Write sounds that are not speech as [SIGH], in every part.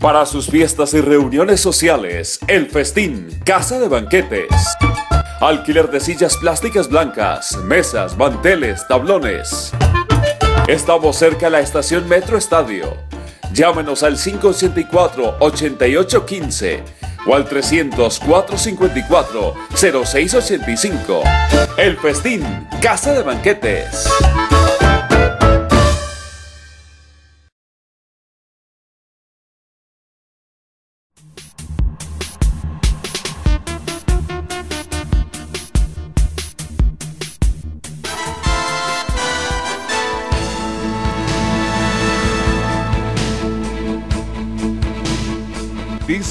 Para sus fiestas y reuniones sociales, El Festín, Casa de Banquetes. Alquiler de sillas plásticas blancas, mesas, manteles, tablones. Estamos cerca a la estación Metro Estadio. Llámenos al 584-8815 o al 300-454-0685. El Festín, Casa de Banquetes.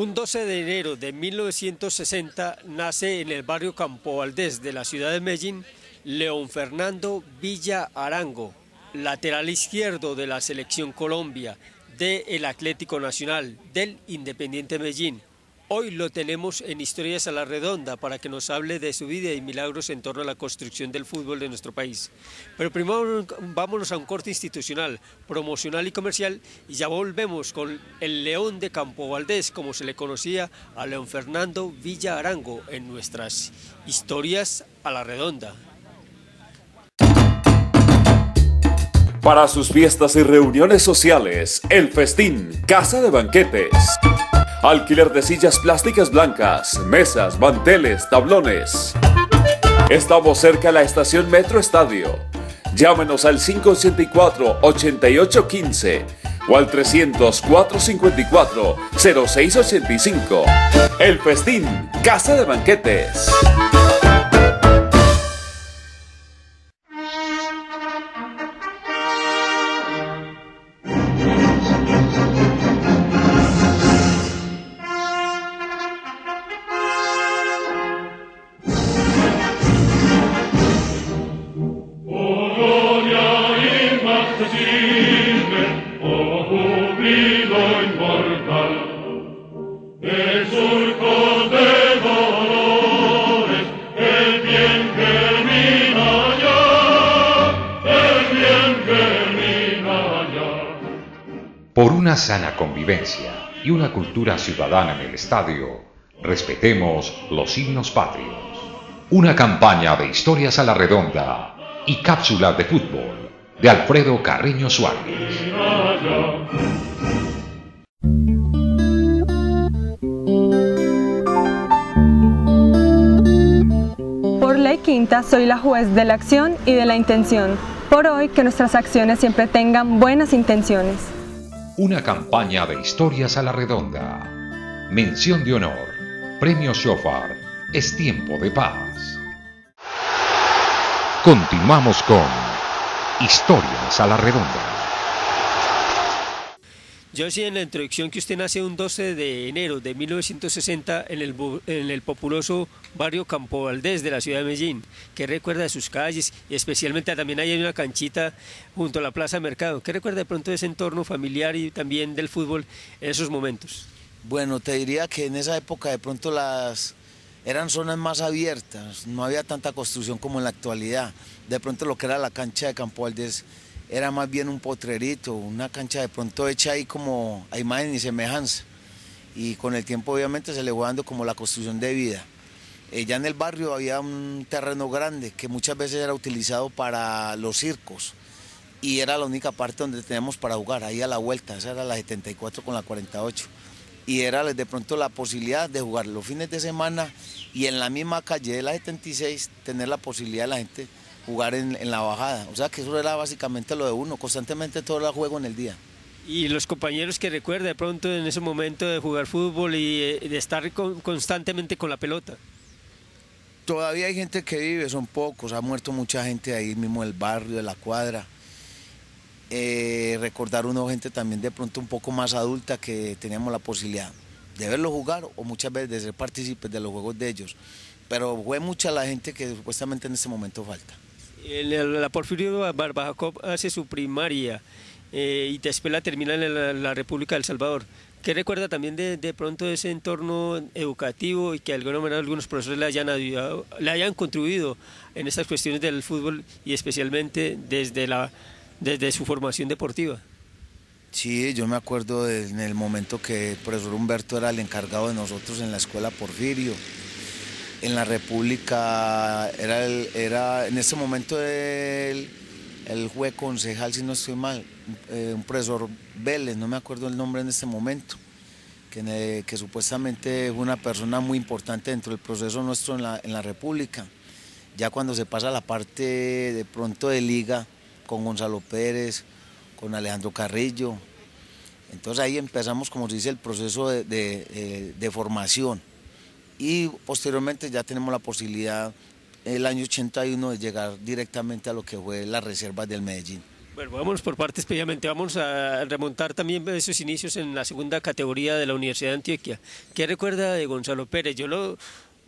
Un 12 de enero de 1960 nace en el barrio Campo Valdés de la ciudad de Medellín León Fernando Villa Arango, lateral izquierdo de la selección Colombia, del Atlético Nacional, del Independiente Medellín, Hoy lo tenemos en Historias a la Redonda para que nos hable de su vida y milagros en torno a la construcción del fútbol de nuestro país. Pero primero vámonos a un corte institucional, promocional y comercial y ya volvemos con el León de Campo Valdés, como se le conocía a León Fernando Villa Arango en nuestras Historias a la Redonda. Para sus fiestas y reuniones sociales, El Festín, Casa de Banquetes. Alquiler de sillas plásticas blancas, mesas, manteles, tablones. Estamos cerca a la estación Metro Estadio. Llámenos al 584-8815 o al 300-454-0685. El Festín, Casa de Banquetes. Sana convivencia y una cultura ciudadana en el estadio, respetemos los himnos patrios. Una campaña de historias a la redonda y cápsula de fútbol de Alfredo Carreño Suárez. Por ley quinta soy la juez de la acción y de la intención. Por hoy que nuestras acciones siempre tengan buenas intenciones una campaña de historias a la redonda. Mención de honor. Premio Shofar. Es tiempo de paz. Continuamos con Historias a la redonda. Yo decía en la introducción que usted nace un 12 de enero de 1960 en el, en el populoso barrio Campo Valdés de la ciudad de Medellín. ¿Qué recuerda de sus calles? Y especialmente también hay una canchita junto a la Plaza Mercado. ¿Qué recuerda de pronto de ese entorno familiar y también del fútbol en esos momentos? Bueno, te diría que en esa época de pronto las eran zonas más abiertas, no había tanta construcción como en la actualidad. De pronto lo que era la cancha de Campo Valdés era más bien un potrerito, una cancha de pronto hecha ahí como a imagen y semejanza. Y con el tiempo obviamente se le fue dando como la construcción de vida. Eh, ya en el barrio había un terreno grande que muchas veces era utilizado para los circos y era la única parte donde teníamos para jugar, ahí a la vuelta, esa era la 74 con la 48. Y era de pronto la posibilidad de jugar los fines de semana y en la misma calle de la 76 tener la posibilidad de la gente jugar en, la bajada. O sea que eso era básicamente lo de uno, constantemente todo el juego en el día. Y los compañeros que recuerda de pronto en ese momento de jugar fútbol y eh, de estar constantemente con la pelota. Todavía hay gente que vive, son pocos, ha muerto mucha gente ahí mismo del barrio, de la cuadra. eh, recordar una gente también de pronto un poco más adulta que teníamos la posibilidad de verlo jugar o muchas veces de ser partícipes de los juegos de ellos. Pero fue mucha la gente que supuestamente en este momento falta. La Porfirio Barbajacop hace su primaria eh, y después la termina en la, República del Salvador. ¿Qué recuerda también de, de, pronto ese entorno educativo y que de alguna manera algunos profesores le hayan, ayudado, le hayan contribuido en estas cuestiones del fútbol y especialmente desde la desde su formación deportiva. Sí, yo me acuerdo en el momento que el profesor Humberto era el encargado de nosotros en la escuela Porfirio. En la República era, el, era en ese momento el, el juez concejal, si no estoy mal, eh, un profesor Vélez, no me acuerdo el nombre en este momento, que, que supuestamente es una persona muy importante dentro del proceso nuestro en la, en la República. Ya cuando se pasa la parte de pronto de liga, con Gonzalo Pérez, con Alejandro Carrillo. Entonces ahí empezamos, como se dice, el proceso de, eh, formación. Y posteriormente ya tenemos la posibilidad el año 81 de llegar directamente a lo que fue las reservas del Medellín. Bueno, vamos por partes previamente, vamos a remontar también esos inicios en la segunda categoría de la Universidad de Antioquia. ¿Qué recuerda de Gonzalo Pérez? Yo lo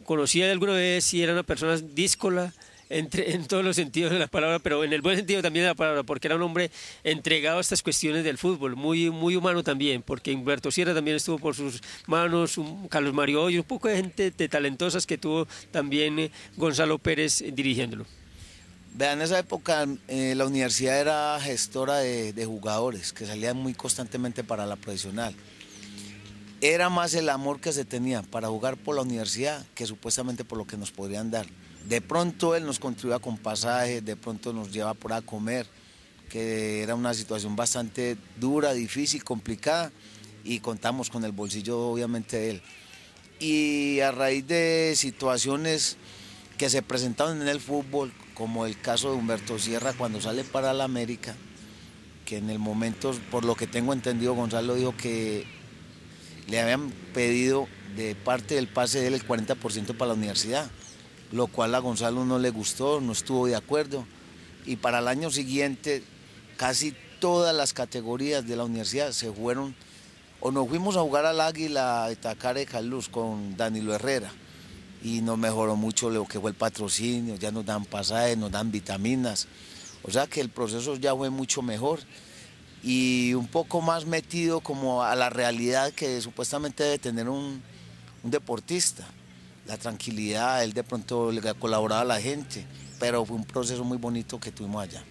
conocía alguna vez y era una persona díscola, en todos los sentidos de la palabra, pero en el buen sentido también de la palabra, porque era un hombre entregado a estas cuestiones del fútbol, muy, muy humano también, porque Humberto Sierra también estuvo por sus manos, Carlos Mario y un poco de gente de talentosas que tuvo también eh, Gonzalo Pérez dirigiéndolo. Vean, en esa época eh, la universidad era gestora de, de jugadores que salían muy constantemente para la profesional era más el amor que se tenía para jugar por la universidad que supuestamente por lo que nos podrían dar. De pronto él nos contribuía con pasajes, de pronto nos lleva por a comer, que era una situación bastante dura, difícil, complicada, y contamos con el bolsillo obviamente de él. Y a raíz de situaciones que se presentaron en el fútbol, como el caso de Humberto Sierra cuando sale para la América, que en el momento, por lo que tengo entendido, Gonzalo dijo que le habían pedido de parte del pase de él el 40% para la universidad lo cual a Gonzalo no le gustó, no estuvo de acuerdo. Y para el año siguiente casi todas las categorías de la universidad se fueron, o nos fuimos a jugar al Águila de Tacare Jaluz con Danilo Herrera. Y nos mejoró mucho lo que fue el patrocinio, ya nos dan pasajes, nos dan vitaminas, o sea que el proceso ya fue mucho mejor. Y un poco más metido como a la realidad que supuestamente debe tener un deportista la tranquilidad, él de pronto le colaboraba a la gente, pero fue un proceso muy bonito que tuvimos allá.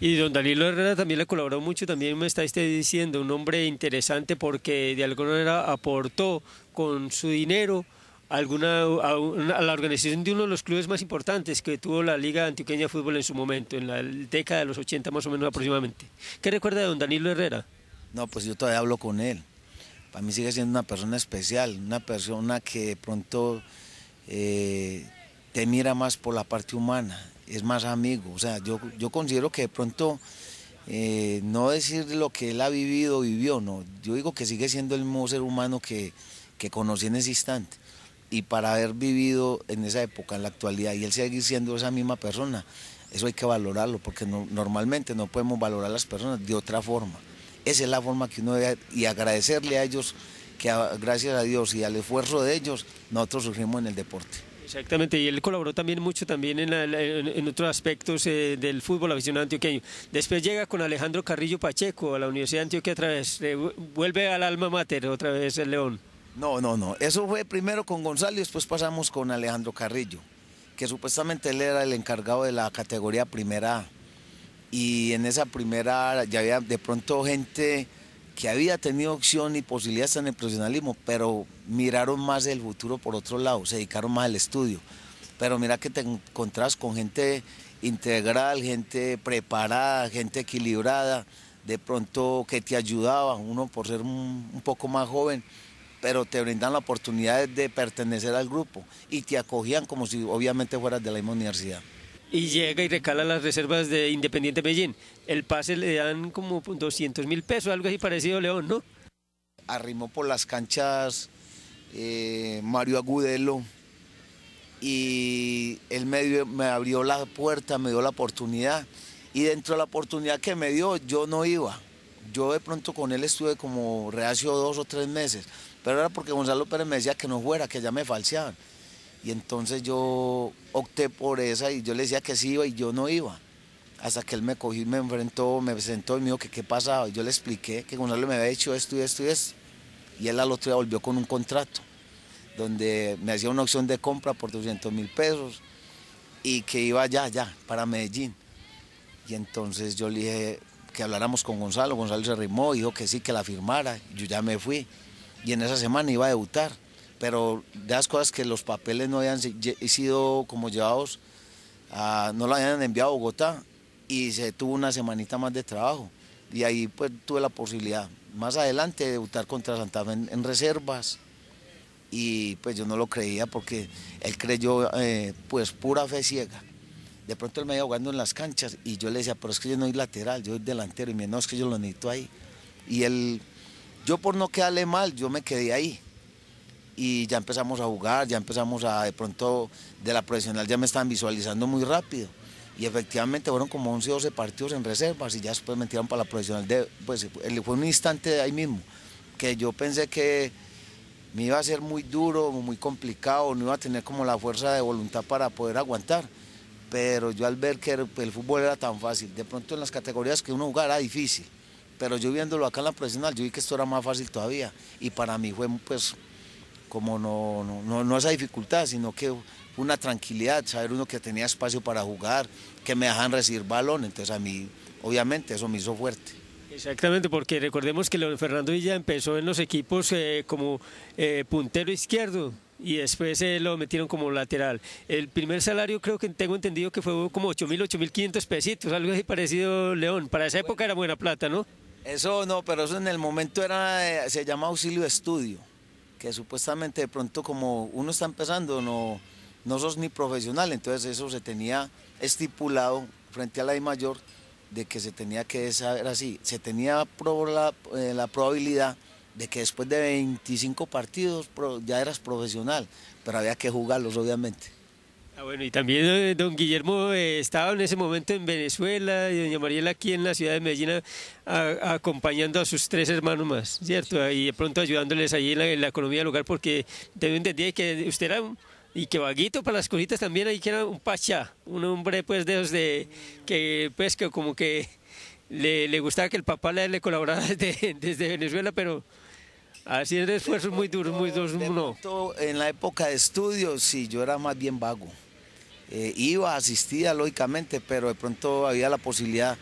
Y don Danilo Herrera también le colaboró mucho, también me está diciendo, un hombre interesante porque de alguna manera aportó con su dinero alguna, a, la organización de uno de los clubes más importantes que tuvo la Liga Antioqueña de Fútbol en su momento, en la década de los 80 más o menos aproximadamente. ¿Qué recuerda de don Danilo Herrera? No, pues yo todavía hablo con él. Para mí sigue siendo una persona especial, una persona que de pronto eh, te mira más por la parte humana, es más amigo. O sea, yo, yo considero que de pronto eh, no decir lo que él ha vivido, vivió, no. Yo digo que sigue siendo el mismo ser humano que, que conocí en ese instante. Y para haber vivido en esa época, en la actualidad, y él seguir siendo esa misma persona, eso hay que valorarlo, porque normalmente no podemos valorar a las personas de otra forma. Esa es la forma que uno debe, y agradecerle a ellos que gracias a Dios y al esfuerzo de ellos, nosotros surgimos en el deporte. Exactamente, y él colaboró también mucho también en, otros aspectos eh, del fútbol aficionado antioqueño. Después llega con Alejandro Carrillo Pacheco a la Universidad de Antioquia otra vez, vuelve al alma mater otra vez el León. No, no, no, eso fue primero con Gonzalo y después pasamos con Alejandro Carrillo, que supuestamente él era el encargado de la categoría primera A. Y en esa primera ya había de pronto gente que había tenido opción y posibilidades en el profesionalismo, pero miraron más el futuro por otro lado, se dedicaron más al estudio. Pero mira que te encontrás con gente integral, gente preparada, gente equilibrada, de pronto que te ayudaba, uno por ser un, poco más joven, pero te brindan la oportunidad de pertenecer al grupo y te acogían como si obviamente fueras de la misma universidad y llega y recala las reservas de Independiente Medellín. El pase le dan como 200 mil pesos, algo así parecido a León, ¿no? Arrimó por las canchas eh, Mario Agudelo y él me, me abrió la puerta, me dio la oportunidad Y dentro de la oportunidad que me dio, yo no iba. Yo de pronto con él estuve como reacio dos o tres meses, pero era porque Gonzalo Pérez me decía que no fuera, que ya me falseaban. Y entonces yo opté por esa y yo le decía que sí iba y yo no iba. Hasta que él me cogió y me enfrentó, me presentó y me dijo que qué pasaba. Y yo le expliqué que Gonzalo me había hecho esto y esto y esto. Y él al otro día volvió con un contrato donde me hacía una opción de compra por 200 mil pesos y que iba ya, ya, para Medellín. Y entonces yo le dije que habláramos con Gonzalo, Gonzalo se arrimó, dijo que sí, que la firmara, yo ya me fui. Y en esa semana iba a debutar, pero de las cosas que los papeles no habían sido como llevados, no lo habían enviado a Bogotá y se tuvo una semanita más de trabajo. Y ahí pues tuve la posibilidad, más adelante, de debutar contra Santa Fe en reservas, y pues yo no lo creía porque él creyó eh, pues pura fe ciega. De pronto él me iba jugando en las canchas y yo le decía, pero es que yo no soy lateral, yo soy delantero y me no, es que yo lo necesito ahí. Y él, yo por no quedarle mal, yo me quedé ahí. Y ya empezamos a jugar, ya empezamos a, de pronto de la profesional ya me estaban visualizando muy rápido. Y efectivamente fueron como 11 o 12 partidos en reservas y ya después me tiraron para la profesional. De, pues fue un instante de ahí mismo, que yo pensé que me iba a ser muy duro, muy complicado, no iba a tener como la fuerza de voluntad para poder aguantar. Pero yo al ver que el fútbol era tan fácil, de pronto en las categorías que uno jugara era difícil, pero yo viéndolo acá en la profesional, yo vi que esto era más fácil todavía. Y para mí fue pues como no, no, no esa dificultad, sino que una tranquilidad, saber uno que tenía espacio para jugar, que me dejan recibir balón, entonces a mí obviamente eso me hizo fuerte. Exactamente, porque recordemos que León Fernando Villa empezó en los equipos eh, como eh, puntero izquierdo y después eh, lo metieron como lateral. El primer salario creo que tengo entendido que fue como 8.000, 8.500 pesitos, algo así parecido León. Para esa época era buena plata, ¿no? Eso no, pero eso en el momento era, se llama auxilio de estudio, que supuestamente de pronto como uno está empezando no, no sos ni profesional, entonces eso se tenía estipulado frente a la I mayor de que se tenía que saber así, se tenía la, eh, la probabilidad de que después de 25 partidos ya eras profesional, pero había que jugarlos obviamente. Ah, bueno, y también eh, don Guillermo eh, estaba en ese momento en Venezuela y doña Mariela aquí en la ciudad de Medellín acompañando a sus tres hermanos más, ¿cierto? Y de pronto ayudándoles allí en la, en la economía local porque tengo entendido que usted era y que vaguito para las cositas también ahí que era un pachá, un hombre pues de esos de que pues que como que le, le gustaba que el papá le, le colaborara [LAUGHS] desde, desde Venezuela, pero haciendo esfuerzos muy duros, muy duros, no. En la época de estudios, sí, yo era más bien vago. Eh, iba, asistía lógicamente, pero de pronto había la posibilidad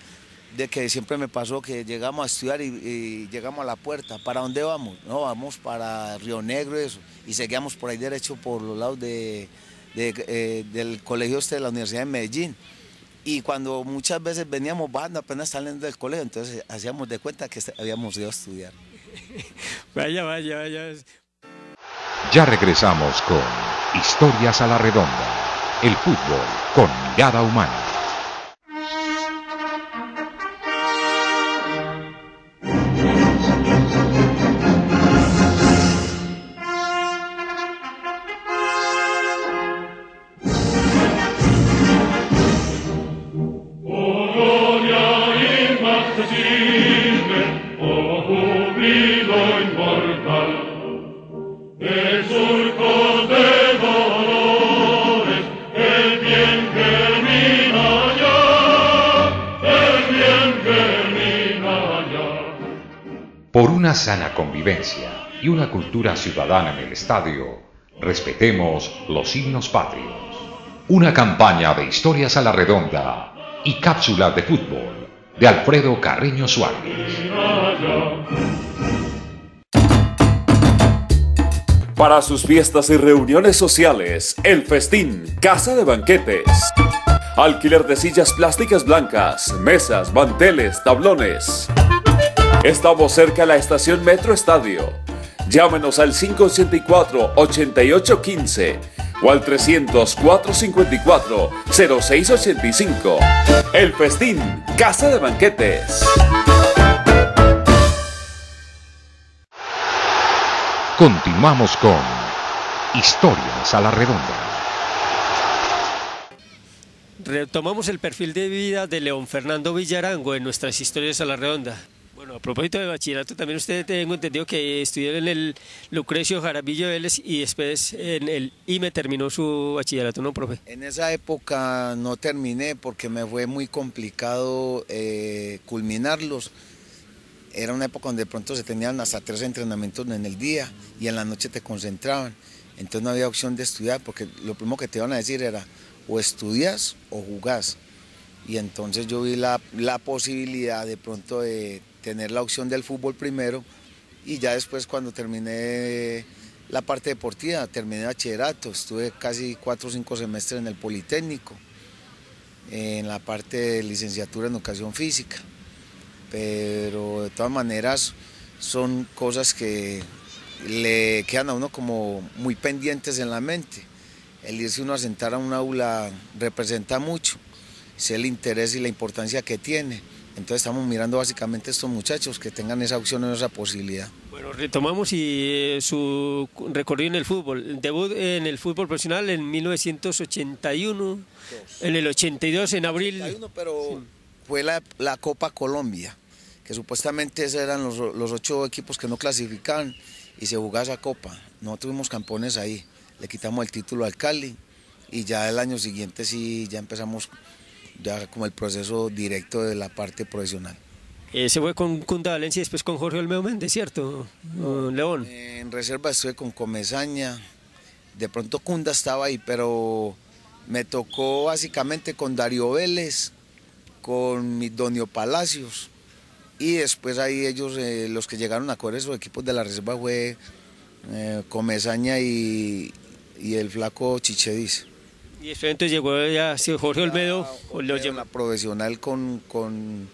de que siempre me pasó que llegamos a estudiar y, llegamos a la puerta. ¿Para dónde vamos? No, vamos para Río Negro eso. Y seguíamos por ahí derecho por los lados de, eh, del colegio este de la Universidad de Medellín. Y cuando muchas veces veníamos bajando apenas saliendo del colegio, entonces hacíamos de cuenta que habíamos ido a estudiar. [LAUGHS] vaya, vaya, vaya. Ya regresamos con Historias a la Redonda. El fútbol con mirada humana. Sana convivencia y una cultura ciudadana en el estadio, respetemos los signos patrios. Una campaña de historias a la redonda y cápsulas de fútbol de Alfredo Carreño Suárez. Para sus fiestas y reuniones sociales, el festín, casa de banquetes. Alquiler de sillas plásticas blancas, mesas, manteles, tablones. Estamos cerca de la estación Metro Estadio. Llámenos al 584-8815 o al 300-454-0685. El Festín, Casa de Banquetes. Continuamos con Historias a la Redonda. retomamos el perfil de vida de León Fernando Villarango en nuestras historias a la redonda. A propósito de bachillerato, también usted tengo entendido que estudió en el Lucrecio Jaramillo Vélez y después en el IME terminó su bachillerato, ¿no, profe? En esa época no terminé porque me fue muy complicado eh, culminarlos. Era una época donde de pronto se tenían hasta tres entrenamientos en el día y en la noche te concentraban. Entonces no había opción de estudiar porque lo primero que te iban a decir era o estudias o jugás. Y entonces yo vi la, la posibilidad de pronto de tener la opción del fútbol primero y ya después cuando terminé la parte deportiva, terminé bachillerato, estuve casi cuatro o cinco semestres en el Politécnico, en la parte de licenciatura en educación física, pero de todas maneras son cosas que le quedan a uno como muy pendientes en la mente. El irse uno a sentar a un aula representa mucho, sé el interés y la importancia que tiene entonces estamos mirando básicamente a estos muchachos que tengan esa opción o esa posibilidad. Bueno, retomamos y eh, su recorrido en el fútbol. Debut en el fútbol profesional en 1981, en el 82, en abril. pero fue la, Copa Colombia, que supuestamente esos eran los, los, ocho equipos que no clasificaban y se jugaba esa copa. No tuvimos campones ahí, le quitamos el título al Cali y ya el año siguiente sí ya empezamos ya como el proceso directo de la parte profesional. se fue con Cunda Valencia y después con Jorge Olmedo Méndez, ¿cierto? León. En reserva estuve con Comezaña, de pronto Cunda estaba ahí, pero me tocó básicamente con Darío Vélez, con Midonio Palacios, y después ahí ellos, eh, los que llegaron a correr esos equipos de la reserva fue eh, Comezaña y, y el flaco Chichediz. Y entonces llegó ya Jorge Olmedo. Lo lleva. profesional con, con,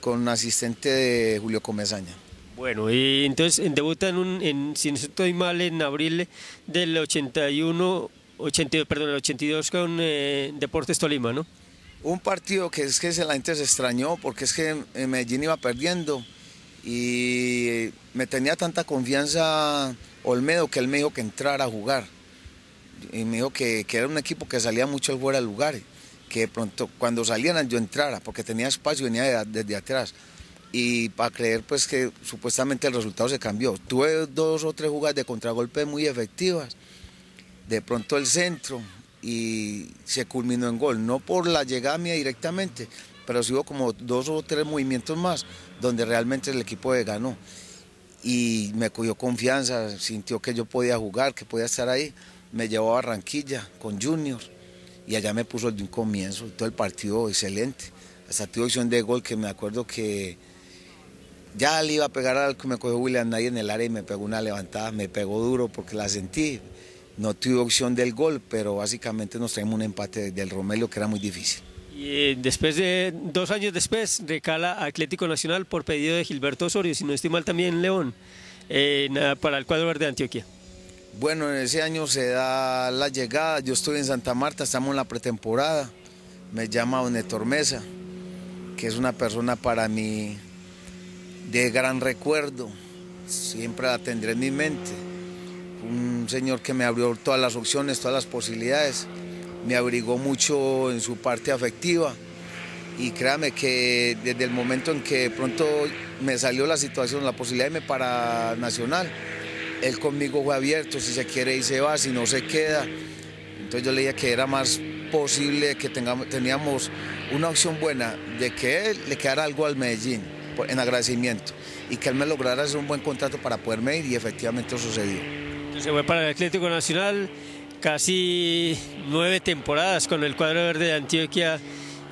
con asistente de Julio Comezaña. Bueno, y entonces debuta en, un, en, si no estoy mal, en abril del 81, 82, perdón, el 82 con eh, Deportes Tolima, ¿no? Un partido que es que la gente se extrañó porque es que Medellín iba perdiendo y me tenía tanta confianza Olmedo que él me dijo que entrara a jugar y me dijo que, era un equipo que salía mucho fuera de lugar, que de pronto cuando salían yo entrara, porque tenía espacio venía desde atrás. Y para creer pues que supuestamente el resultado se cambió. Tuve dos o tres jugadas de contragolpe muy efectivas, de pronto el centro y se culminó en gol, no por la llegada mía directamente, pero sí hubo como dos o tres movimientos más donde realmente el equipo ganó. Y me cogió confianza, sintió que yo podía jugar, que podía estar ahí me llevó a Barranquilla con Junior y allá me puso de un comienzo, todo el partido excelente. Hasta tuve opción de gol que me acuerdo que ya le iba a pegar al que me cogió William Nay en el área y me pegó una levantada, me pegó duro porque la sentí. No tuve opción del gol, pero básicamente nos traemos un empate del Romelio que era muy difícil. Y eh, después de dos años después, recala Atlético Nacional por pedido de Gilberto Osorio, si no estoy mal también León, eh, para el cuadro verde de Antioquia. Bueno, en ese año se da la llegada, yo estoy en Santa Marta, estamos en la pretemporada, me llama Don Mesa, que es una persona para mí de gran recuerdo, siempre la tendré en mi mente, un señor que me abrió todas las opciones, todas las posibilidades, me abrigó mucho en su parte afectiva. Y créame que desde el momento en que pronto me salió la situación, la posibilidad de irme para Nacional, él conmigo fue abierto, si se quiere y se va, si no se queda. Entonces yo le dije que era más posible que tengamos, teníamos una opción buena de que él le quedara algo al Medellín en agradecimiento y que él me lograra hacer un buen contrato para poderme ir y efectivamente sucedió. Se fue para el Atlético Nacional casi nueve temporadas con el cuadro verde de Antioquia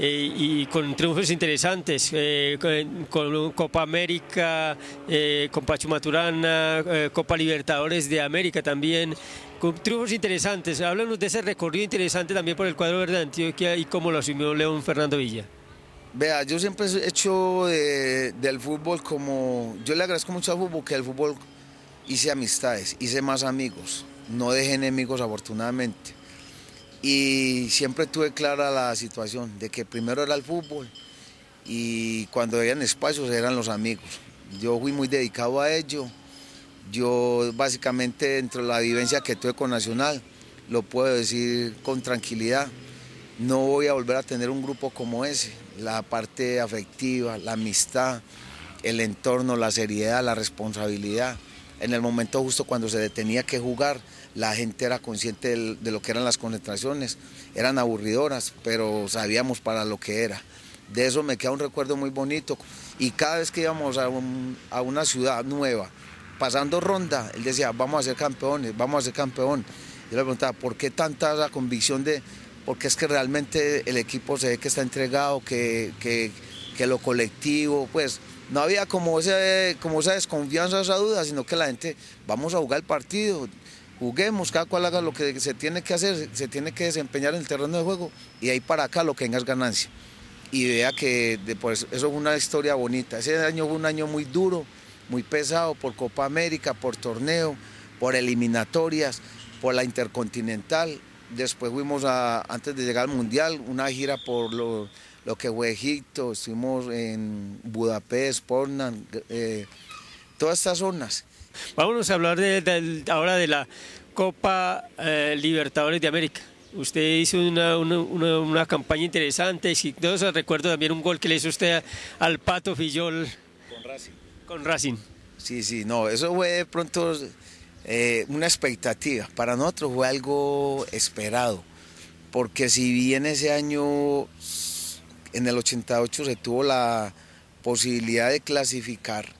eh, y con triunfos interesantes, eh, con, Copa América, eh, con Pacho Maturana, Copa Libertadores de América también, con triunfos interesantes. Háblanos de ese recorrido interesante también por el cuadro verde de Antioquia y cómo lo asumió León Fernando Villa. Vea, yo siempre he hecho del fútbol como, yo le agradezco mucho al fútbol que el fútbol hice amistades, hice más amigos, no dejé enemigos afortunadamente y siempre tuve clara la situación de que primero era el fútbol y cuando habían espacios eran los amigos. Yo fui muy dedicado a ello. Yo básicamente dentro de la vivencia que tuve con Nacional, lo puedo decir con tranquilidad, no voy a volver a tener un grupo como ese. La parte afectiva, la amistad, el entorno, la seriedad, la responsabilidad. En el momento justo cuando se detenía que jugar, la gente era consciente de lo que eran las concentraciones. Eran aburridoras, pero sabíamos para lo que era. De eso me queda un recuerdo muy bonito. Y cada vez que íbamos a, una ciudad nueva, pasando ronda, él decía, vamos a ser campeones, vamos a ser campeón. Yo le preguntaba, ¿por qué tanta la convicción de, porque es que realmente el equipo se ve que está entregado, que, que, que lo colectivo, pues no había como, ese, como esa desconfianza, esa duda, sino que la gente, vamos a jugar el partido, juguemos, cada cual haga lo que se tiene que hacer, se tiene que desempeñar en el terreno de juego y ahí para acá lo que tengas ganancia. Y vea que pues, eso es una historia bonita. Ese año fue un año muy duro, muy pesado por Copa América, por torneo, por eliminatorias, por la Intercontinental. Después fuimos a, antes de llegar al Mundial, una gira por lo, que fue Egipto, estuvimos en Budapest, Portland, eh, todas estas zonas. Vámonos a hablar de, ahora de la Copa eh, Libertadores de América. Usted hizo una, una, campaña interesante, exitosa. Recuerdo también un gol que le hizo usted al Pato Fillol. Con Racing. Con Racing. Sí, sí, no, eso fue de pronto eh, una expectativa. Para nosotros fue algo esperado. Porque si bien ese año en el 88 se tuvo la posibilidad de clasificar.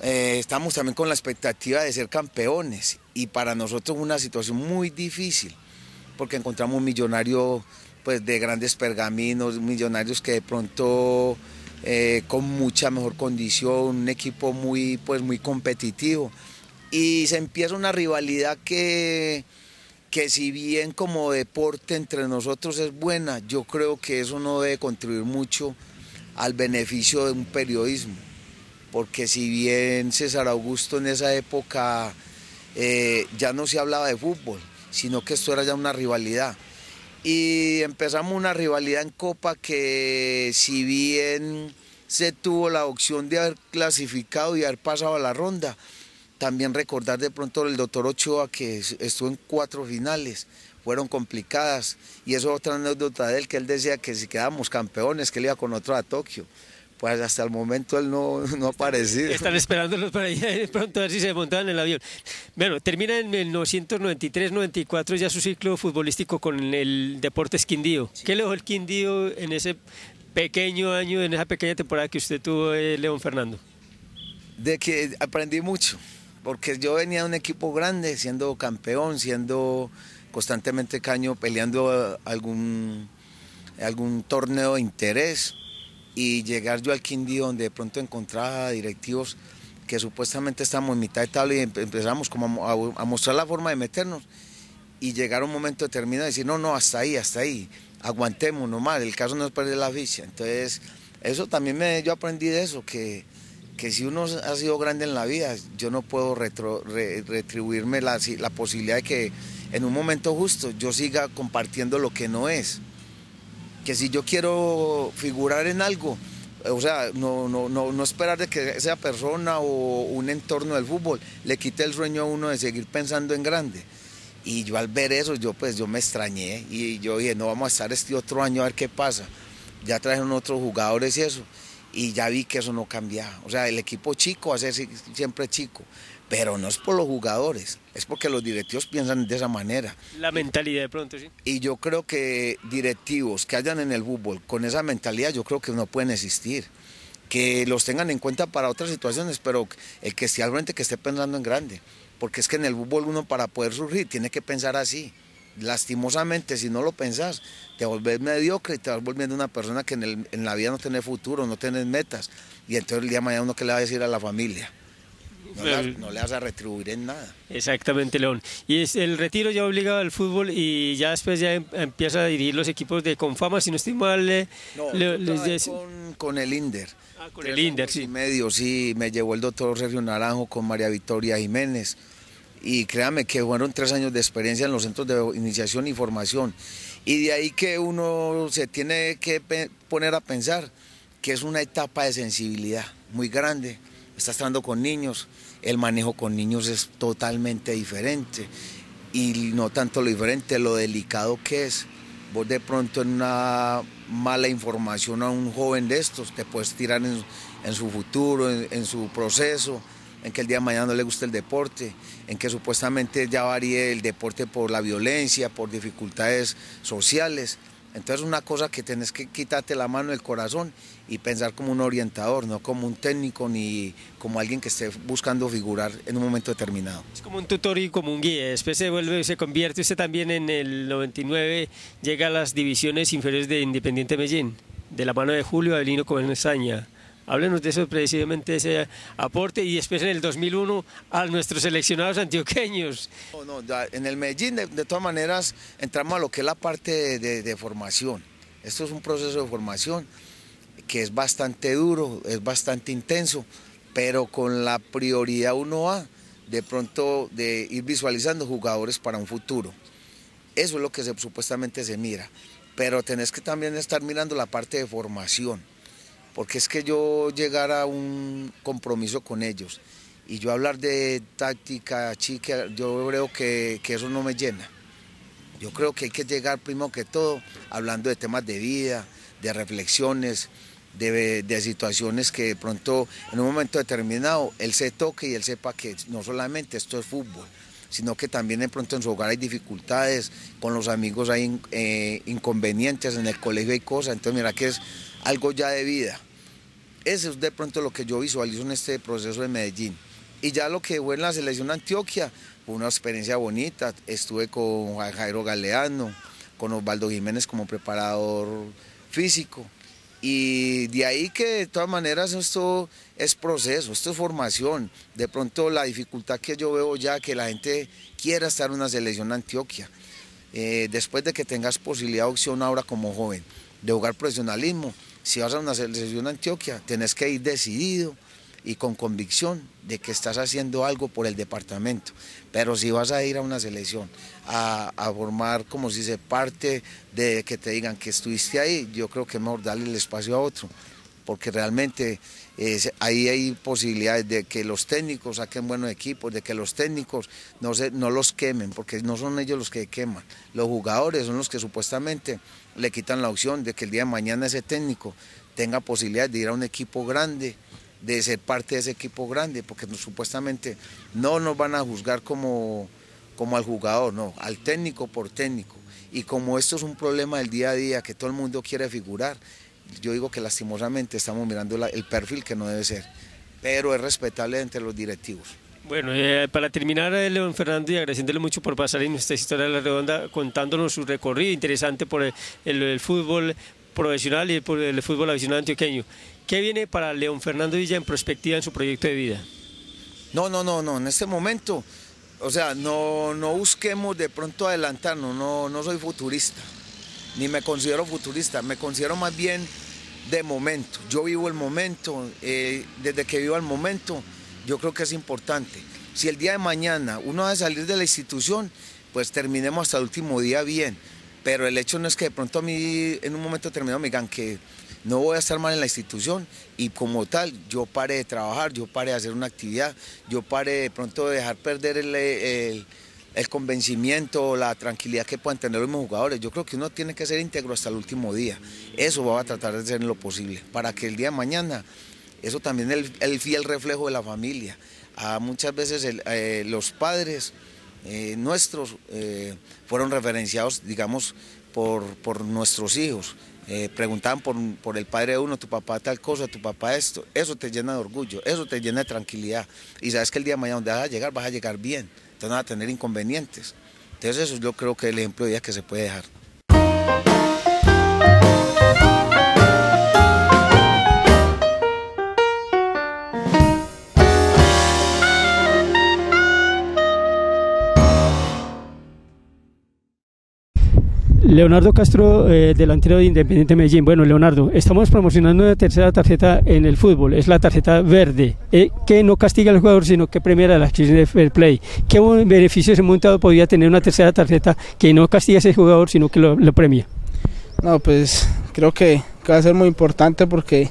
Eh, estamos también con la expectativa de ser campeones y para nosotros una situación muy difícil porque encontramos un millonario pues, de grandes pergaminos, millonarios que de pronto eh, con mucha mejor condición, un equipo muy, pues, muy competitivo. Y se empieza una rivalidad que que si bien como deporte entre nosotros es buena, yo creo que eso no debe contribuir mucho al beneficio de un periodismo, porque si bien César Augusto en esa época eh, ya no se hablaba de fútbol, sino que esto era ya una rivalidad. Y empezamos una rivalidad en Copa que si bien se tuvo la opción de haber clasificado y haber pasado a la ronda, también recordar de pronto el doctor Ochoa que estuvo en cuatro finales, fueron complicadas. Y eso es otra anécdota de él, que él decía que si quedábamos campeones, que él iba con otro a Tokio. Pues hasta el momento él no, no ha aparecido. Están esperándolos para allá de pronto a ver si se montaban en el avión. Bueno, termina en 1993-94 ya su ciclo futbolístico con el Deportes Quindío. ¿Qué le dejó el Quindío en ese pequeño año, en esa pequeña temporada que usted tuvo, eh, León Fernando? De que aprendí mucho porque yo venía de un equipo grande, siendo campeón, siendo constantemente caño, peleando algún, algún torneo de interés y llegar yo al Quindío donde de pronto encontraba directivos que supuestamente estamos en mitad de tabla y empezamos como a, mostrar la forma de meternos y llegar a un momento determinado y decir, no, no, hasta ahí, hasta ahí, aguantemos nomás, el caso no es perder la ficha. Entonces, eso también me, yo aprendí de eso, que que si uno ha sido grande en la vida, yo no puedo retribuirme la, la, posibilidad de que en un momento justo yo siga compartiendo lo que no es. Que si yo quiero figurar en algo, o sea, no, no, no, no esperar de que esa persona o un entorno del fútbol le quite el sueño a uno de seguir pensando en grande. Y yo al ver eso, yo pues yo me extrañé y yo dije, no vamos a estar este otro año a ver qué pasa. Ya trajeron otros jugadores y eso y ya vi que eso no cambia. O sea, el equipo chico va a ser siempre chico, pero no es por los jugadores, es porque los directivos piensan de esa manera. La mentalidad de pronto, sí. Y yo creo que directivos que hayan en el fútbol con esa mentalidad, yo creo que no pueden existir. Que los tengan en cuenta para otras situaciones, pero el que esté al frente, que esté pensando en grande. Porque es que en el fútbol uno para poder surgir tiene que pensar así lastimosamente, si no lo pensás, te volvés mediocre y te vas volviendo una persona que en, la vida no tiene futuro, no tiene metas. Y entonces el día de mañana uno que le va a decir a la familia. No, le, vas a retribuir en nada. Exactamente, León. Y es el retiro ya obligado al fútbol y ya después ya em, empieza a dirigir los equipos de Confama, si no estoy mal. con, con, el Inder. Ah, con el Inder, sí. medio, sí, me llevó el doctor Sergio Naranjo con María Victoria Jiménez y créame que fueron tres años de experiencia en los centros de iniciación y formación. Y de ahí que uno se tiene que poner a pensar que es una etapa de sensibilidad muy grande. Estás tratando con niños, el manejo con niños es totalmente diferente. Y no tanto lo diferente, lo delicado que es. vos de pronto en una mala información a un joven de estos, te puedes tirar en, su futuro, en, su proceso, en que el día de mañana no le guste el deporte, en que supuestamente ya varíe el deporte por la violencia, por dificultades sociales. Entonces una cosa que tenés que quitarte la mano del corazón y pensar como un orientador, no como un técnico ni como alguien que esté buscando figurar en un momento determinado. Es como un tutor y como un guía, después se vuelve, se convierte usted también en el 99, llega a las divisiones inferiores de Independiente Medellín, de la mano de Julio Avelino Comesaña. Háblenos de eso precisamente, ese aporte y después en el 2001 a nuestros seleccionados antioqueños. No, no, en el Medellín de, todas maneras entramos a lo que es la parte de formación. Esto es un proceso de formación que es bastante duro, es bastante intenso, pero con la prioridad uno a de pronto de ir visualizando jugadores para un futuro. Eso es lo que supuestamente se mira, pero tenés que también estar mirando la parte de formación, porque es que yo llegar a un compromiso con ellos y yo hablar de táctica, chica, yo creo que, que eso no me llena. Yo creo que hay que llegar primero que todo hablando de temas de vida, de reflexiones, de, situaciones que de pronto en un momento determinado él se toque y él sepa que no solamente esto es fútbol, sino que también de pronto en su hogar hay dificultades, con los amigos hay eh, inconvenientes, en el colegio hay cosas, entonces mira que es algo ya de vida. Eso es de pronto lo que yo visualizo en este proceso de Medellín. Y ya lo que fue en la selección Antioquia, fue una experiencia bonita, estuve con Jairo Galeano, con Osvaldo Jiménez como preparador físico, y de ahí que de todas maneras esto es proceso, esto es formación. De pronto la dificultad que yo veo ya que la gente quiera estar en una selección Antioquia. Eh, después de que tengas posibilidad de opción ahora como joven de jugar profesionalismo, si vas a una selección Antioquia, tenés que ir decidido y con convicción de que estás haciendo algo por el departamento. Pero si vas a ir a una selección a, formar, como si se parte de que te digan que estuviste ahí, yo creo que es mejor darle el espacio a otro, porque realmente ahí hay posibilidades de que los técnicos saquen buenos equipos, de que los técnicos no, no los quemen, porque no son ellos los que queman, los jugadores son los que supuestamente le quitan la opción de que el día de mañana ese técnico tenga posibilidad de ir a un equipo grande, de ser parte de ese equipo grande, porque supuestamente no nos van a juzgar como, como al jugador, no, al técnico por técnico. Y como esto es un problema del día a día, que todo el mundo quiere figurar, yo digo que lastimosamente estamos mirando el perfil que no debe ser, pero es respetable entre los directivos. Bueno, eh, para terminar, eh, León Fernando, y agradeciéndole mucho por pasar en nuestra historia de la redonda, contándonos su recorrido interesante por el, fútbol profesional y por el fútbol aficionado antioqueño. ¿Qué viene para León Fernando Villa en perspectiva en su proyecto de vida? No, no, no, no, en este momento, o sea, no, no busquemos de pronto adelantarnos, no, no soy futurista, ni me considero futurista, me considero más bien de momento. Yo vivo el momento, eh, desde que vivo el momento, yo creo que es importante. Si el día de mañana uno va a salir de la institución, pues terminemos hasta el último día bien. Pero el hecho no es que de pronto a mí en un momento determinado me digan que no voy a estar mal en la institución y como tal yo pare de trabajar, yo pare de hacer una actividad, yo pare de pronto de dejar perder el, el, el convencimiento, la tranquilidad que puedan tener los jugadores. Yo creo que uno tiene que ser íntegro hasta el último día. Eso va a tratar de hacer lo posible para que el día de mañana, eso también es el, fiel reflejo de la familia. A muchas veces eh, los padres eh, nuestros eh, fueron referenciados, digamos, por, por nuestros hijos. Eh, preguntaban por, por, el padre de uno, tu papá tal cosa, tu papá esto, eso te llena de orgullo, eso te llena de tranquilidad. Y sabes que el día de mañana donde vas a llegar, vas a llegar bien, entonces no vas a tener inconvenientes. Entonces eso yo creo que es el ejemplo de día que se puede dejar. Leonardo Castro, eh, delantero de Independiente Medellín. Bueno, Leonardo, estamos promocionando una tercera tarjeta en el fútbol, es la tarjeta verde, eh, que no castiga al jugador, sino que premia la acción de fair play. ¿Qué beneficios en montado podría tener una tercera tarjeta que no castiga a ese jugador, sino que lo, premia? No, pues creo que, va a ser muy importante porque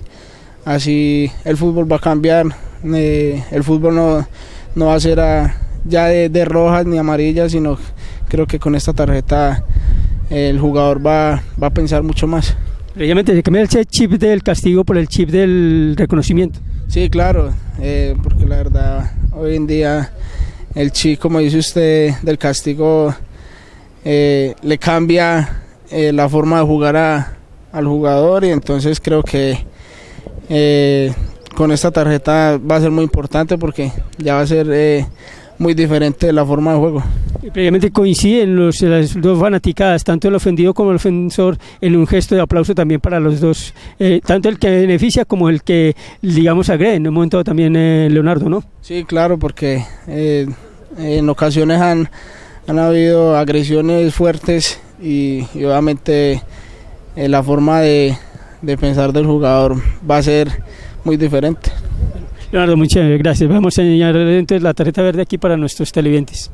así el fútbol va a cambiar, eh, el fútbol no, no va a ser ya de, de rojas ni amarillas, sino creo que con esta tarjeta el jugador va, va a pensar mucho más. Previamente se cambia el chip del castigo por el chip del reconocimiento. Sí, claro, eh, porque la verdad hoy en día el chip, como dice usted, del castigo eh, le cambia eh, la forma de jugar a, al jugador y entonces creo que con esta tarjeta va a ser muy importante porque ya va a ser muy diferente la forma de juego. Previamente coinciden los, las dos fanaticadas, tanto el ofendido como el ofensor, en un gesto de aplauso también para los dos, eh, tanto el que beneficia como el que, digamos, agrede. En un momento también eh, Leonardo, ¿no? Sí, claro, porque eh, en ocasiones han, han habido agresiones fuertes y, y obviamente eh, la forma de, de pensar del jugador va a ser muy diferente. Leonardo, muchas gracias. Vamos a enseñar entonces la tarjeta verde aquí para nuestros televidentes.